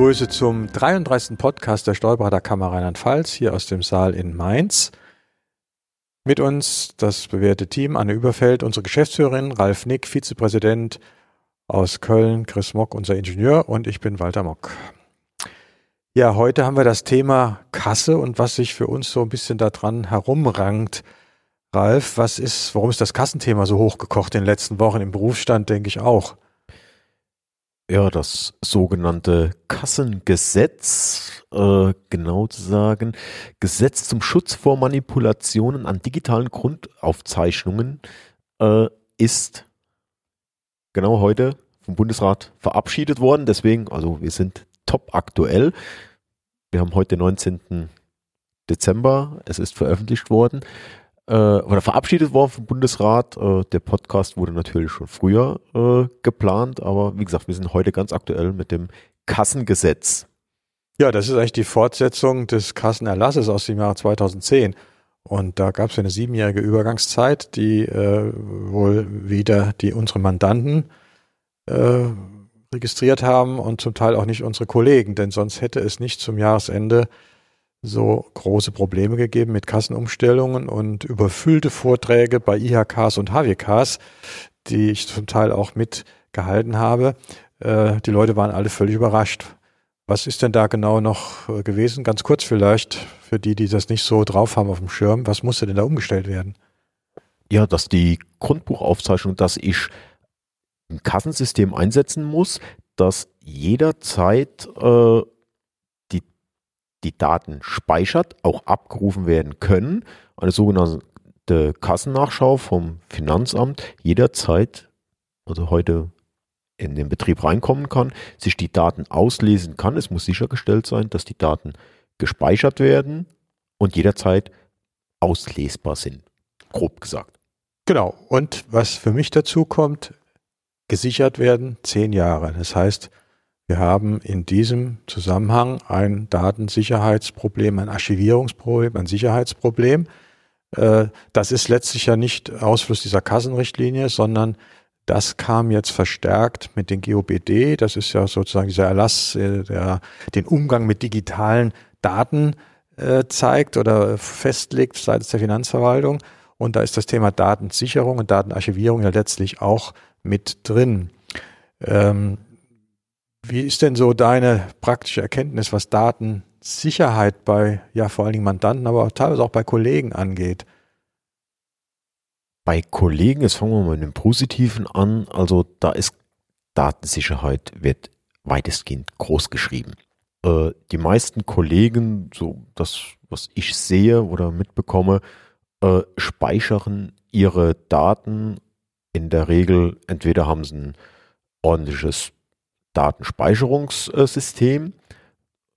begrüße zum 33. Podcast der Steuerberaterkammer Rheinland-Pfalz hier aus dem Saal in Mainz. Mit uns das bewährte Team Anne Überfeld, unsere Geschäftsführerin, Ralf Nick, Vizepräsident aus Köln, Chris Mock, unser Ingenieur und ich bin Walter Mock. Ja, heute haben wir das Thema Kasse und was sich für uns so ein bisschen daran herumrankt. Ralf, was ist, warum ist das Kassenthema so hochgekocht in den letzten Wochen im Berufsstand, denke ich auch? Ja, das sogenannte Kassengesetz, äh, genau zu sagen, Gesetz zum Schutz vor Manipulationen an digitalen Grundaufzeichnungen äh, ist genau heute vom Bundesrat verabschiedet worden. Deswegen, also wir sind top aktuell. Wir haben heute den 19. Dezember. Es ist veröffentlicht worden äh, oder verabschiedet worden vom Bundesrat. Äh, der Podcast wurde natürlich schon früher äh, geplant, aber wie gesagt, wir sind heute ganz aktuell mit dem Kassengesetz. Ja, das ist eigentlich die Fortsetzung des Kassenerlasses aus dem Jahr 2010. Und da gab es eine siebenjährige Übergangszeit, die äh, wohl wieder die unsere Mandanten äh, registriert haben und zum Teil auch nicht unsere Kollegen, denn sonst hätte es nicht zum Jahresende so große Probleme gegeben mit Kassenumstellungen und überfüllte Vorträge bei IHKs und HWKs, die ich zum Teil auch mitgehalten habe. Äh, die Leute waren alle völlig überrascht. Was ist denn da genau noch äh, gewesen? Ganz kurz vielleicht für die, die das nicht so drauf haben auf dem Schirm. Was musste denn da umgestellt werden? Ja, dass die Grundbuchaufzeichnung, dass ich ein Kassensystem einsetzen muss, das jederzeit äh, die Daten speichert, auch abgerufen werden können. Eine sogenannte Kassennachschau vom Finanzamt jederzeit, also heute in den Betrieb reinkommen kann, sich die Daten auslesen kann. Es muss sichergestellt sein, dass die Daten gespeichert werden und jederzeit auslesbar sind. Grob gesagt. Genau. Und was für mich dazu kommt, gesichert werden zehn Jahre. Das heißt, wir haben in diesem Zusammenhang ein Datensicherheitsproblem, ein Archivierungsproblem, ein Sicherheitsproblem. Äh, das ist letztlich ja nicht Ausfluss dieser Kassenrichtlinie, sondern das kam jetzt verstärkt mit den GOBD. Das ist ja sozusagen dieser Erlass, äh, der den Umgang mit digitalen Daten äh, zeigt oder festlegt seitens der Finanzverwaltung. Und da ist das Thema Datensicherung und Datenarchivierung ja letztlich auch mit drin. Ähm, wie ist denn so deine praktische Erkenntnis, was Datensicherheit bei, ja, vor allen Dingen Mandanten, aber teilweise auch bei Kollegen angeht? Bei Kollegen, jetzt fangen wir mal mit dem Positiven an, also da ist Datensicherheit wird weitestgehend groß geschrieben. Äh, die meisten Kollegen, so das, was ich sehe oder mitbekomme, äh, speichern ihre Daten in der Regel, entweder haben sie ein ordentliches Datenspeicherungssystem.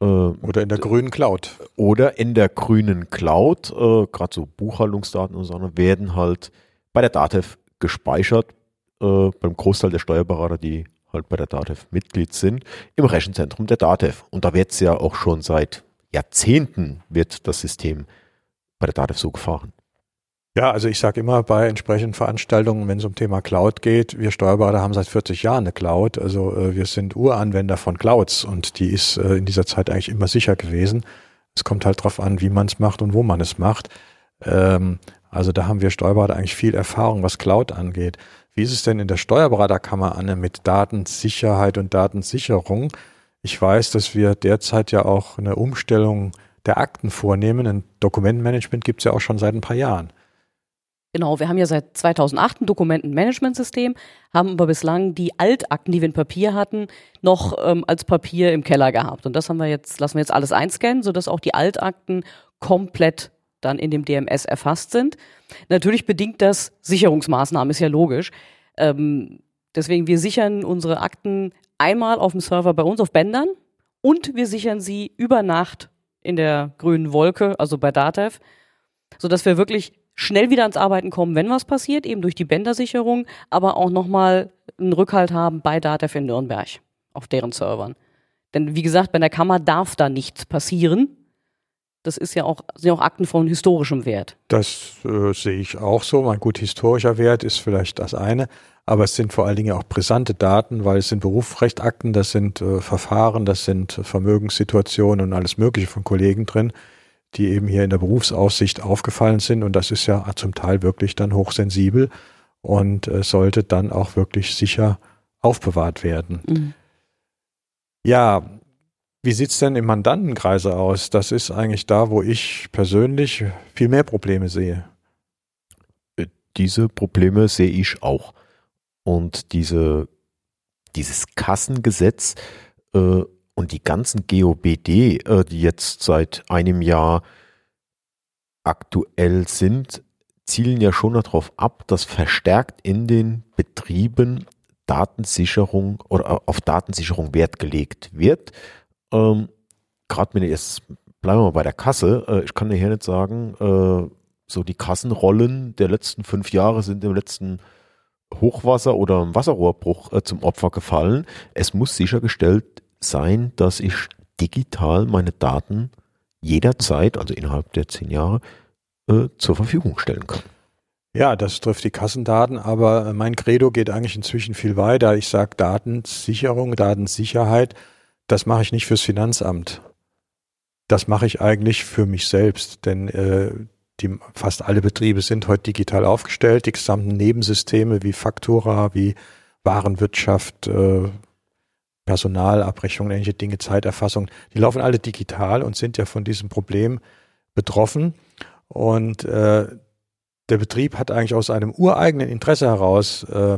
Äh, oder in der grünen Cloud. Oder in der grünen Cloud, äh, gerade so Buchhaltungsdaten und so, werden halt bei der DATEV gespeichert, äh, beim Großteil der Steuerberater, die halt bei der DATEV Mitglied sind, im Rechenzentrum der DATEV. Und da wird es ja auch schon seit Jahrzehnten wird das System bei der DATEV so gefahren. Ja, also ich sage immer bei entsprechenden Veranstaltungen, wenn es um Thema Cloud geht, wir Steuerberater haben seit 40 Jahren eine Cloud. Also äh, wir sind Uranwender von Clouds und die ist äh, in dieser Zeit eigentlich immer sicher gewesen. Es kommt halt drauf an, wie man es macht und wo man es macht. Ähm, also da haben wir Steuerberater eigentlich viel Erfahrung, was Cloud angeht. Wie ist es denn in der Steuerberaterkammer, Anne, mit Datensicherheit und Datensicherung? Ich weiß, dass wir derzeit ja auch eine Umstellung der Akten vornehmen. Ein Dokumentenmanagement gibt es ja auch schon seit ein paar Jahren. Genau, wir haben ja seit 2008 ein Dokumentenmanagementsystem, haben aber bislang die Altakten, die wir in Papier hatten, noch ähm, als Papier im Keller gehabt. Und das haben wir jetzt, lassen wir jetzt alles einscannen, sodass auch die Altakten komplett dann in dem DMS erfasst sind. Natürlich bedingt das Sicherungsmaßnahmen, ist ja logisch. Ähm, deswegen, wir sichern unsere Akten einmal auf dem Server bei uns auf Bändern und wir sichern sie über Nacht in der grünen Wolke, also bei Datev, sodass wir wirklich schnell wieder ans Arbeiten kommen, wenn was passiert, eben durch die Bändersicherung, aber auch nochmal einen Rückhalt haben bei Datev in Nürnberg auf deren Servern. Denn wie gesagt, bei der Kammer darf da nichts passieren. das ist ja auch, sind ja auch Akten von historischem Wert. Das äh, sehe ich auch so. Mein gut, historischer Wert ist vielleicht das eine, aber es sind vor allen Dingen auch brisante Daten, weil es sind Berufsrechtakten, das sind äh, Verfahren, das sind Vermögenssituationen und alles Mögliche von Kollegen drin, die eben hier in der Berufsaussicht aufgefallen sind und das ist ja zum Teil wirklich dann hochsensibel und äh, sollte dann auch wirklich sicher aufbewahrt werden. Mhm. Ja, wie sieht's denn im Mandantenkreise aus? Das ist eigentlich da, wo ich persönlich viel mehr Probleme sehe. Äh, diese Probleme sehe ich auch. Und diese, dieses Kassengesetz äh, und die ganzen GOBD, äh, die jetzt seit einem Jahr aktuell sind, zielen ja schon darauf ab, dass verstärkt in den Betrieben Datensicherung oder auf Datensicherung Wert gelegt wird. Ähm, Gerade wenn jetzt, bleiben wir mal bei der Kasse, äh, ich kann dir hier nicht sagen, äh, so die Kassenrollen der letzten fünf Jahre sind im letzten Hochwasser oder im Wasserrohrbruch äh, zum Opfer gefallen. Es muss sichergestellt sein, dass ich digital meine Daten jederzeit, also innerhalb der zehn Jahre, äh, zur Verfügung stellen kann. Ja, das trifft die Kassendaten, aber mein Credo geht eigentlich inzwischen viel weiter. Ich sage Datensicherung, Datensicherheit das mache ich nicht fürs Finanzamt. Das mache ich eigentlich für mich selbst, denn äh, die, fast alle Betriebe sind heute digital aufgestellt. Die gesamten Nebensysteme wie Faktura, wie Warenwirtschaft, äh, Personalabrechnung, ähnliche Dinge, Zeiterfassung, die laufen alle digital und sind ja von diesem Problem betroffen. Und äh, der Betrieb hat eigentlich aus einem ureigenen Interesse heraus äh,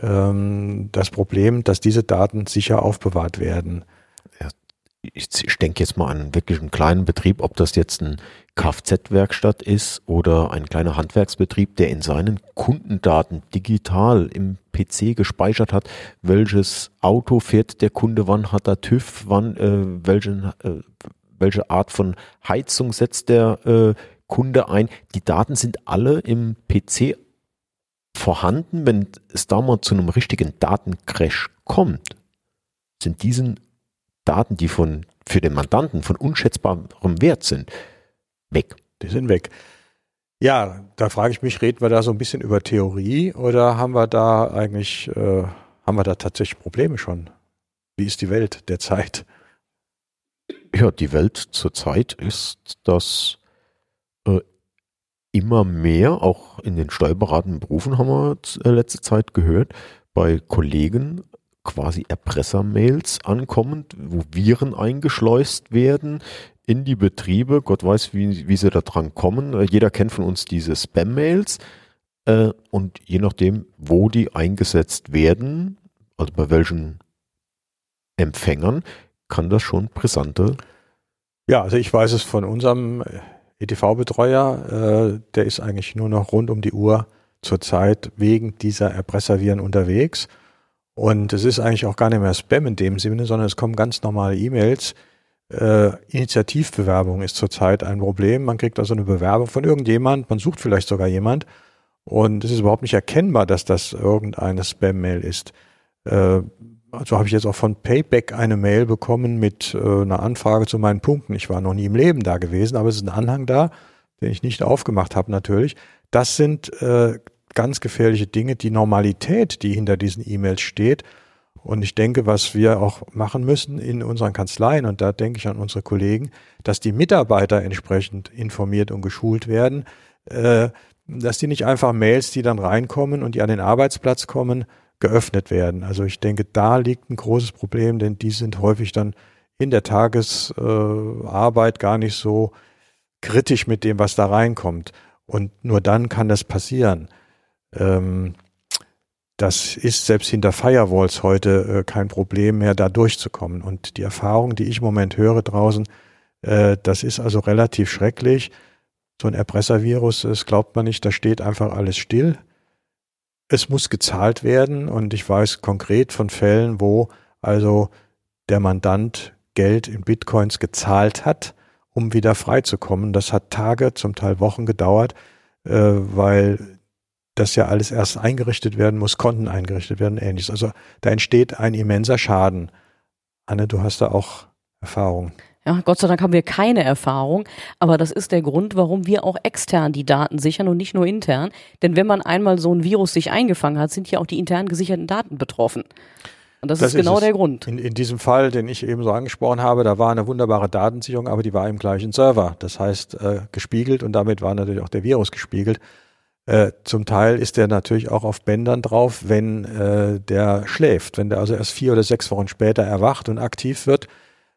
ähm, das Problem, dass diese Daten sicher aufbewahrt werden. Ja, ich, ich denke jetzt mal an wirklich einen kleinen Betrieb, ob das jetzt ein Kfz-Werkstatt ist oder ein kleiner Handwerksbetrieb, der in seinen Kundendaten digital im PC gespeichert hat, welches Auto fährt der Kunde, wann hat er TÜV, wann, äh, welchen, äh, welche Art von Heizung setzt der äh, Kunde ein. Die Daten sind alle im PC vorhanden, wenn es da mal zu einem richtigen Datencrash kommt, sind diesen Daten, die von, für den Mandanten von unschätzbarem Wert sind, weg. Die sind weg. Ja, da frage ich mich, reden wir da so ein bisschen über Theorie oder haben wir da eigentlich, äh, haben wir da tatsächlich Probleme schon? Wie ist die Welt derzeit? Ja, die Welt zurzeit ist, dass äh, immer mehr, auch in den steuerberatenden Berufen haben wir äh, letzte Zeit gehört, bei Kollegen quasi Erpressermails ankommen, wo Viren eingeschleust werden in die Betriebe. Gott weiß, wie, wie sie da dran kommen. Äh, jeder kennt von uns diese Spam-Mails. Äh, und je nachdem, wo die eingesetzt werden, also bei welchen Empfängern, kann das schon brisante. Ja, also ich weiß es von unserem EDV-Betreuer, äh, der ist eigentlich nur noch rund um die Uhr zurzeit wegen dieser Erpresserviren unterwegs. Und es ist eigentlich auch gar nicht mehr Spam in dem Sinne, sondern es kommen ganz normale E-Mails. Äh, Initiativbewerbung ist zurzeit ein Problem. Man kriegt also eine Bewerbung von irgendjemand, man sucht vielleicht sogar jemand und es ist überhaupt nicht erkennbar, dass das irgendeine Spam-Mail ist. Äh, also habe ich jetzt auch von Payback eine Mail bekommen mit äh, einer Anfrage zu meinen Punkten. Ich war noch nie im Leben da gewesen, aber es ist ein Anhang da, den ich nicht aufgemacht habe natürlich. Das sind äh, ganz gefährliche Dinge, die Normalität, die hinter diesen E-Mails steht. Und ich denke, was wir auch machen müssen in unseren Kanzleien, und da denke ich an unsere Kollegen, dass die Mitarbeiter entsprechend informiert und geschult werden, äh, dass die nicht einfach Mails, die dann reinkommen und die an den Arbeitsplatz kommen, geöffnet werden. Also ich denke, da liegt ein großes Problem, denn die sind häufig dann in der Tagesarbeit äh, gar nicht so kritisch mit dem, was da reinkommt. Und nur dann kann das passieren. Ähm, das ist selbst hinter Firewalls heute äh, kein Problem mehr, da durchzukommen. Und die Erfahrung, die ich im Moment höre draußen, äh, das ist also relativ schrecklich. So ein Erpresservirus, das glaubt man nicht, da steht einfach alles still es muss gezahlt werden und ich weiß konkret von Fällen, wo also der Mandant Geld in Bitcoins gezahlt hat, um wieder freizukommen. Das hat Tage, zum Teil Wochen gedauert, äh, weil das ja alles erst eingerichtet werden muss, Konten eingerichtet werden, ähnliches. Also da entsteht ein immenser Schaden. Anne, du hast da auch Erfahrung. Ja, Gott sei Dank haben wir keine Erfahrung, aber das ist der Grund, warum wir auch extern die Daten sichern und nicht nur intern. Denn wenn man einmal so ein Virus sich eingefangen hat, sind ja auch die intern gesicherten Daten betroffen. Und das, das ist genau ist der Grund. In, in, diesem Fall, den ich eben so angesprochen habe, da war eine wunderbare Datensicherung, aber die war im gleichen Server. Das heißt, äh, gespiegelt und damit war natürlich auch der Virus gespiegelt. Äh, zum Teil ist der natürlich auch auf Bändern drauf, wenn äh, der schläft. Wenn der also erst vier oder sechs Wochen später erwacht und aktiv wird,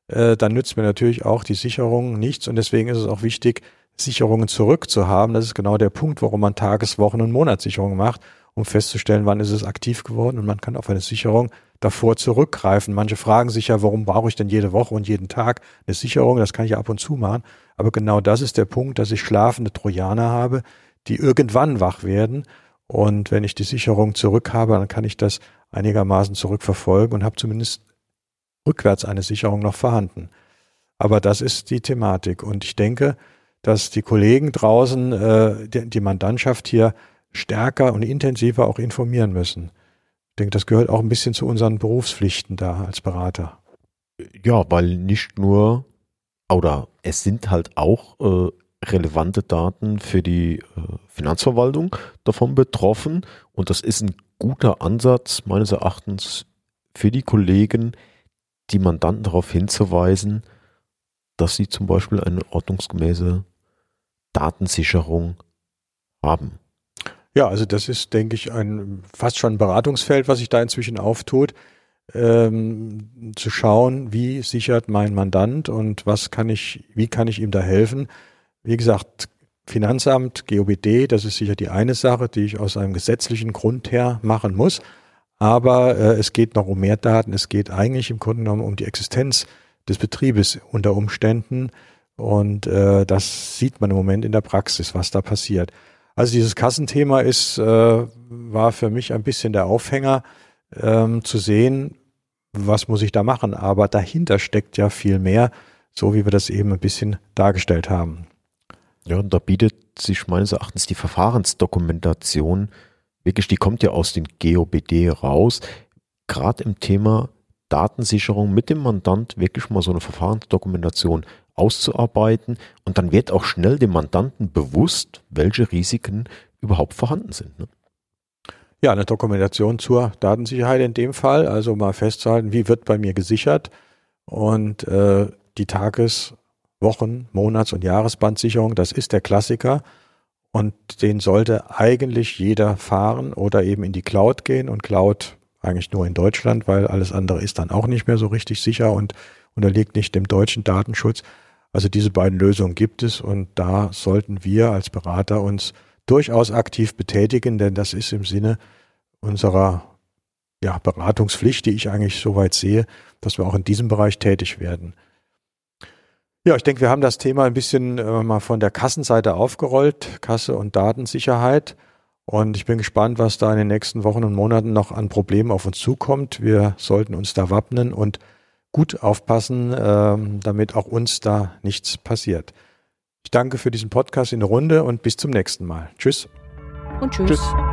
äh, dann nützt mir natürlich auch die Sicherung nichts und deswegen ist es auch wichtig, Sicherungen zurückzuhaben. Das ist genau der Punkt, warum man Tages-, Wochen- und Monatssicherungen macht, um festzustellen, wann ist es aktiv geworden und man kann auf eine Sicherung davor zurückgreifen. Manche fragen sich ja, warum brauche ich denn jede Woche und jeden Tag eine Sicherung? Das kann ich ja ab und zu machen. Aber genau das ist der Punkt, dass ich schlafende Trojaner habe, die irgendwann wach werden. Und wenn ich die Sicherung zurück habe, dann kann ich das einigermaßen zurückverfolgen und habe zumindest rückwärts eine Sicherung noch vorhanden. Aber das ist die Thematik. Und ich denke, dass die Kollegen draußen äh, die, die Mandantschaft hier stärker und intensiver auch informieren müssen. Ich denke, das gehört auch ein bisschen zu unseren Berufspflichten da als Berater. Ja, weil nicht nur, oder es sind halt auch äh, relevante Daten für die äh, Finanzverwaltung davon betroffen. Und das ist ein guter Ansatz meines Erachtens für die Kollegen, die Mandanten darauf hinzuweisen, dass sie zum Beispiel eine ordnungsgemäße Datensicherung haben. Ja, also das ist, denke ich, ein fast schon ein Beratungsfeld, was sich da inzwischen auftut, ähm, zu schauen, wie sichert mein Mandant und was kann ich, wie kann ich ihm da helfen. Wie gesagt, Finanzamt, GOBD, das ist sicher die eine Sache, die ich aus einem gesetzlichen Grund her machen muss. Aber äh, es geht noch um mehr Daten. Es geht eigentlich im Grunde genommen um die Existenz des Betriebes unter Umständen. Und äh, das sieht man im Moment in der Praxis, was da passiert. Also dieses Kassenthema ist, äh, war für mich ein bisschen der Aufhänger, ähm, zu sehen, was muss ich da machen. Aber dahinter steckt ja viel mehr, so wie wir das eben ein bisschen dargestellt haben. Ja, und da bietet sich meines Erachtens die Verfahrensdokumentation wirklich, die kommt ja aus den GOBD raus, gerade im Thema Datensicherung mit dem Mandant wirklich mal so eine Verfahrensdokumentation auszuarbeiten und dann wird auch schnell dem Mandanten bewusst, welche Risiken überhaupt vorhanden sind. Ne? Ja, eine Dokumentation zur Datensicherheit in dem Fall, also mal festzuhalten, wie wird bei mir gesichert und äh, die Tages-, Wochen-, Monats- und Jahresbandsicherung, das ist der Klassiker und den sollte eigentlich jeder fahren oder eben in die Cloud gehen und Cloud eigentlich nur in Deutschland, weil alles andere ist dann auch nicht mehr so richtig sicher und unterliegt nicht dem deutschen Datenschutz. Also diese beiden Lösungen gibt es und da sollten wir als Berater uns durchaus aktiv betätigen, denn das ist im Sinne unserer ja, Beratungspflicht, die ich eigentlich soweit sehe, dass wir auch in diesem Bereich tätig werden. Ja, ich denke, wir haben das Thema ein bisschen äh, mal von der Kassenseite aufgerollt, Kasse und Datensicherheit. Und ich bin gespannt, was da in den nächsten Wochen und Monaten noch an Problemen auf uns zukommt. Wir sollten uns da wappnen und gut aufpassen, äh, damit auch uns da nichts passiert. Ich danke für diesen Podcast in der Runde und bis zum nächsten Mal. Tschüss. Und tschüss. tschüss.